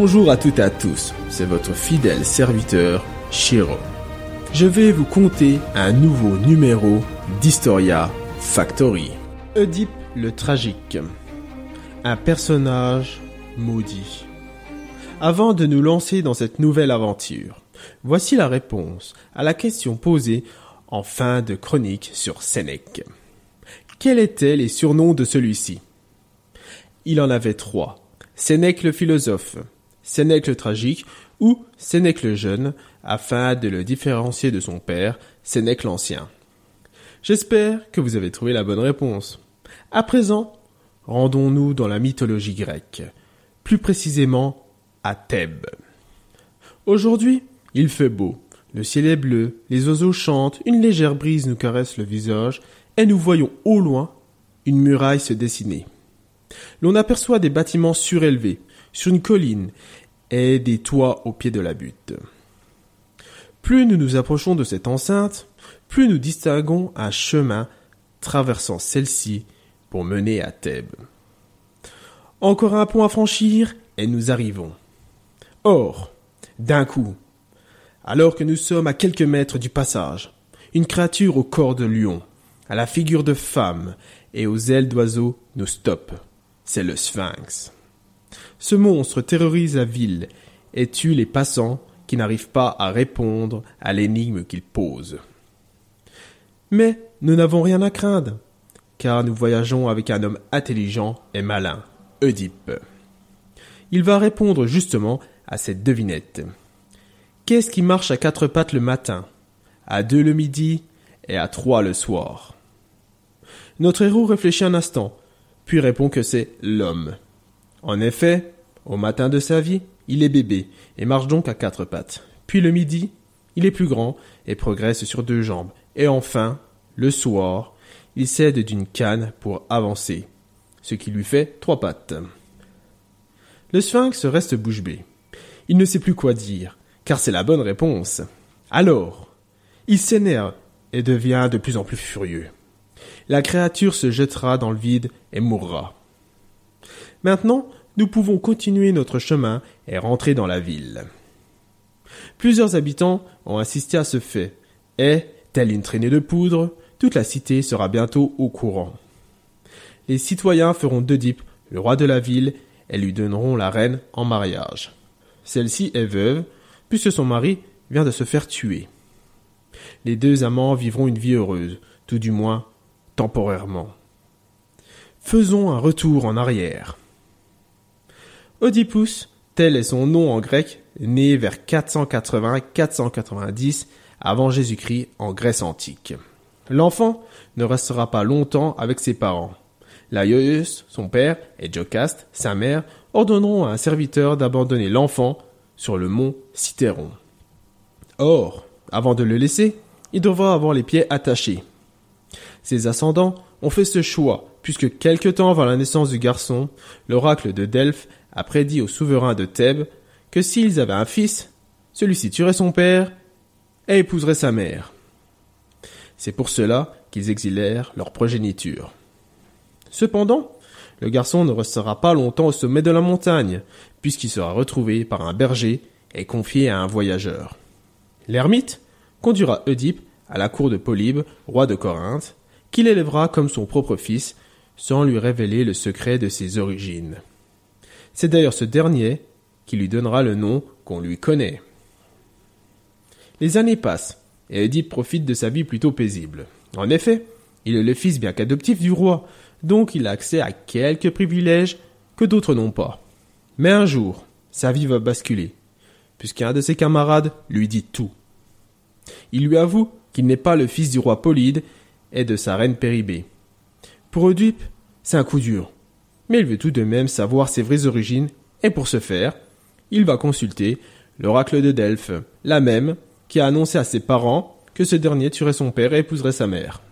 Bonjour à toutes et à tous, c'est votre fidèle serviteur Shiro. Je vais vous conter un nouveau numéro d'Historia Factory. Oedipe le tragique. Un personnage maudit. Avant de nous lancer dans cette nouvelle aventure, voici la réponse à la question posée en fin de chronique sur Sénèque. Quels étaient les surnoms de celui-ci? Il en avait trois. Sénèque le philosophe, Sénèque tragique ou Sénèque le jeune, afin de le différencier de son père, Sénèque l'ancien. J'espère que vous avez trouvé la bonne réponse. À présent, rendons-nous dans la mythologie grecque, plus précisément à Thèbes. Aujourd'hui, il fait beau, le ciel est bleu, les oiseaux chantent, une légère brise nous caresse le visage, et nous voyons au loin une muraille se dessiner. L'on aperçoit des bâtiments surélevés, sur une colline, et des toits au pied de la butte. Plus nous nous approchons de cette enceinte, plus nous distinguons un chemin traversant celle-ci pour mener à Thèbes. Encore un pont à franchir et nous arrivons. Or, d'un coup, alors que nous sommes à quelques mètres du passage, une créature au corps de lion, à la figure de femme et aux ailes d'oiseau nous stoppe. C'est le sphinx. Ce monstre terrorise la ville et tue les passants qui n'arrivent pas à répondre à l'énigme qu'il pose. Mais nous n'avons rien à craindre, car nous voyageons avec un homme intelligent et malin, Oedipe. Il va répondre justement à cette devinette. Qu'est-ce qui marche à quatre pattes le matin, à deux le midi et à trois le soir? Notre héros réfléchit un instant, puis répond que c'est l'homme. En effet, au matin de sa vie, il est bébé et marche donc à quatre pattes. Puis le midi, il est plus grand et progresse sur deux jambes. Et enfin, le soir, il cède d'une canne pour avancer, ce qui lui fait trois pattes. Le sphinx reste bouche bée. Il ne sait plus quoi dire, car c'est la bonne réponse. Alors, il s'énerve et devient de plus en plus furieux. La créature se jettera dans le vide et mourra. Maintenant, nous pouvons continuer notre chemin et rentrer dans la ville. Plusieurs habitants ont assisté à ce fait, et, telle une traînée de poudre, toute la cité sera bientôt au courant. Les citoyens feront d'Oedipe le roi de la ville et lui donneront la reine en mariage. Celle-ci est veuve, puisque son mari vient de se faire tuer. Les deux amants vivront une vie heureuse, tout du moins temporairement. Faisons un retour en arrière. Oedipus, tel est son nom en grec, né vers 480-490 avant Jésus-Christ en Grèce antique. L'enfant ne restera pas longtemps avec ses parents. Laïus, son père, et Jocaste, sa mère, ordonneront à un serviteur d'abandonner l'enfant sur le mont Citeron. Or, avant de le laisser, il devra avoir les pieds attachés. Ses ascendants ont fait ce choix, puisque quelque temps avant la naissance du garçon, l'oracle de Delphes a prédit au souverain de Thèbes que s'ils avaient un fils, celui-ci tuerait son père et épouserait sa mère. C'est pour cela qu'ils exilèrent leur progéniture. Cependant, le garçon ne restera pas longtemps au sommet de la montagne, puisqu'il sera retrouvé par un berger et confié à un voyageur. L'ermite conduira Oedipe à la cour de Polybe, roi de Corinthe, qu'il élèvera comme son propre fils, sans lui révéler le secret de ses origines. C'est d'ailleurs ce dernier qui lui donnera le nom qu'on lui connaît. Les années passent, et Oedipe profite de sa vie plutôt paisible. En effet, il est le fils bien qu'adoptif du roi, donc il a accès à quelques privilèges que d'autres n'ont pas. Mais un jour, sa vie va basculer, puisqu'un de ses camarades lui dit tout. Il lui avoue qu'il n'est pas le fils du roi Polyde et de sa reine Péribée. Pour Oedipe, c'est un coup dur mais il veut tout de même savoir ses vraies origines, et pour ce faire, il va consulter l'oracle de Delphes, la même qui a annoncé à ses parents que ce dernier tuerait son père et épouserait sa mère.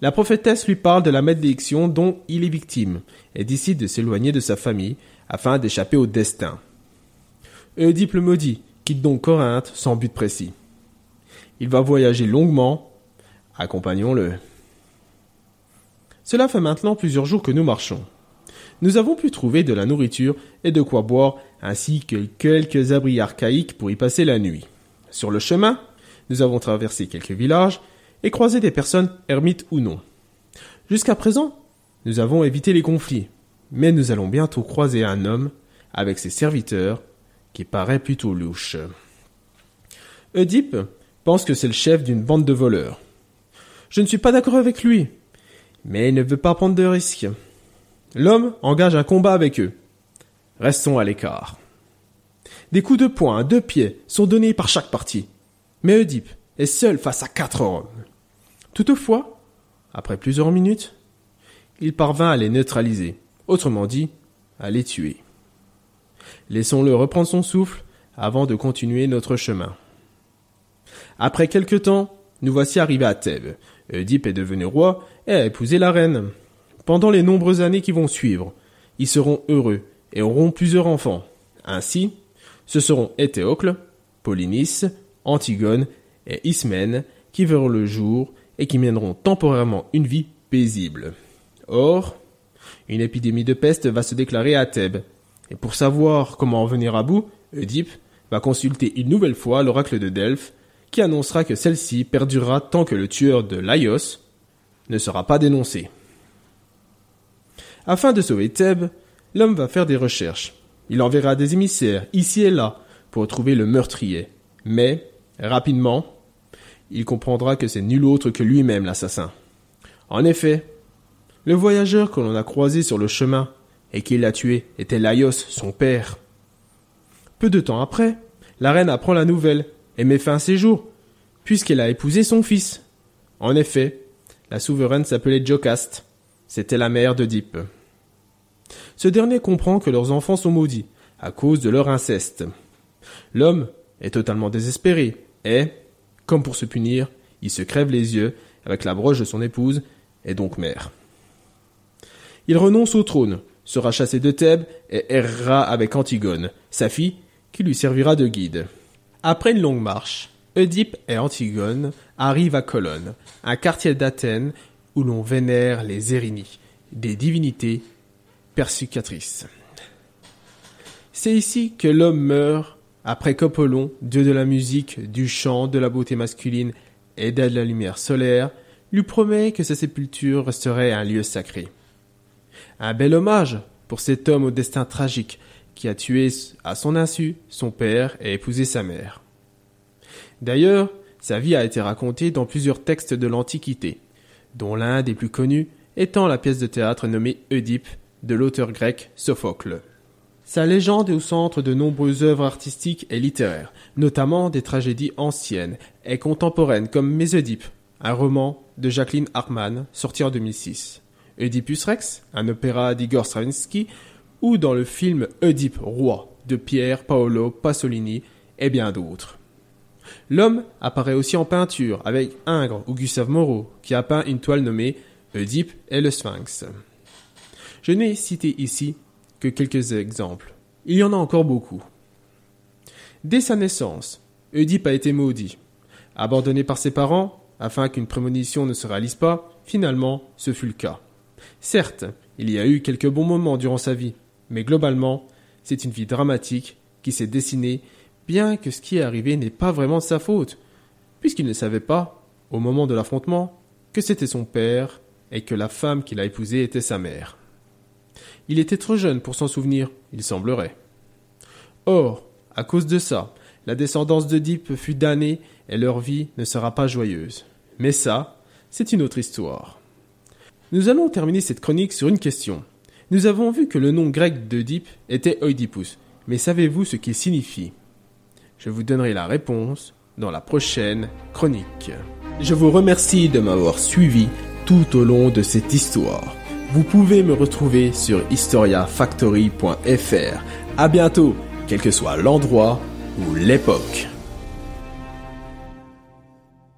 La prophétesse lui parle de la malédiction dont il est victime, et décide de s'éloigner de sa famille afin d'échapper au destin. Oedipe le maudit quitte donc Corinthe sans but précis. Il va voyager longuement, accompagnons-le. Cela fait maintenant plusieurs jours que nous marchons. Nous avons pu trouver de la nourriture et de quoi boire, ainsi que quelques abris archaïques pour y passer la nuit. Sur le chemin, nous avons traversé quelques villages et croisé des personnes, ermites ou non. Jusqu'à présent, nous avons évité les conflits, mais nous allons bientôt croiser un homme avec ses serviteurs qui paraît plutôt louche. Oedipe pense que c'est le chef d'une bande de voleurs. Je ne suis pas d'accord avec lui, mais il ne veut pas prendre de risques. L'homme engage un combat avec eux. Restons à l'écart. Des coups de poing à deux pieds sont donnés par chaque partie. Mais Oedipe est seul face à quatre hommes. Toutefois, après plusieurs minutes, il parvint à les neutraliser, autrement dit, à les tuer. Laissons-le reprendre son souffle avant de continuer notre chemin. Après quelque temps, nous voici arrivés à Thèbes. Oedipe est devenu roi et a épousé la reine. Pendant les nombreuses années qui vont suivre, ils seront heureux et auront plusieurs enfants. Ainsi, ce seront Éthéocle, Polynice, Antigone et Ismène qui verront le jour et qui mèneront temporairement une vie paisible. Or, une épidémie de peste va se déclarer à Thèbes, et pour savoir comment en venir à bout, Oedipe va consulter une nouvelle fois l'oracle de Delphes, qui annoncera que celle-ci perdurera tant que le tueur de Laios ne sera pas dénoncé. Afin de sauver Thèbes, l'homme va faire des recherches. Il enverra des émissaires ici et là pour trouver le meurtrier. Mais, rapidement, il comprendra que c'est nul autre que lui-même l'assassin. En effet, le voyageur que l'on a croisé sur le chemin et qui l'a tué était Laios, son père. Peu de temps après, la reine apprend la nouvelle et met fin à ses jours, puisqu'elle a épousé son fils. En effet, la souveraine s'appelait Jocaste. C'était la mère d'Oedipe. Ce dernier comprend que leurs enfants sont maudits à cause de leur inceste. L'homme est totalement désespéré et, comme pour se punir, il se crève les yeux avec la broche de son épouse et donc mère. Il renonce au trône, sera chassé de Thèbes et errera avec Antigone, sa fille, qui lui servira de guide. Après une longue marche, Oedipe et Antigone arrivent à Colonne, un quartier d'Athènes où l'on vénère les Érinies, des divinités persucatrices. C'est ici que l'homme meurt après qu'Apollon, dieu de la musique, du chant, de la beauté masculine et de la lumière solaire, lui promet que sa sépulture resterait un lieu sacré. Un bel hommage pour cet homme au destin tragique qui a tué à son insu son père et épousé sa mère. D'ailleurs, sa vie a été racontée dans plusieurs textes de l'Antiquité, dont l'un des plus connus étant la pièce de théâtre nommée Oedipe de l'auteur grec Sophocle. Sa légende est au centre de nombreuses œuvres artistiques et littéraires, notamment des tragédies anciennes et contemporaines comme Mésodipe, un roman de Jacqueline Hartmann sorti en 2006. Oedipus Rex, un opéra d'Igor Stravinsky, ou dans le film Oedipe roi de Pier Paolo Pasolini et bien d'autres. L'homme apparaît aussi en peinture avec Ingres ou Gustave Moreau qui a peint une toile nommée Oedipe et le Sphinx. Je n'ai cité ici que quelques exemples. Il y en a encore beaucoup. Dès sa naissance, Oedipe a été maudit. Abandonné par ses parents, afin qu'une prémonition ne se réalise pas, finalement, ce fut le cas. Certes, il y a eu quelques bons moments durant sa vie, mais globalement, c'est une vie dramatique qui s'est dessinée, bien que ce qui est arrivé n'est pas vraiment de sa faute, puisqu'il ne savait pas, au moment de l'affrontement, que c'était son père et que la femme qu'il a épousée était sa mère. Il était trop jeune pour s'en souvenir, il semblerait. Or, à cause de ça, la descendance d'Oedipe fut damnée et leur vie ne sera pas joyeuse. Mais ça, c'est une autre histoire. Nous allons terminer cette chronique sur une question. Nous avons vu que le nom grec d'Oedipe était Oedipus, mais savez-vous ce qu'il signifie? Je vous donnerai la réponse dans la prochaine chronique. Je vous remercie de m'avoir suivi tout au long de cette histoire. Vous pouvez me retrouver sur historiafactory.fr. À bientôt, quel que soit l'endroit ou l'époque.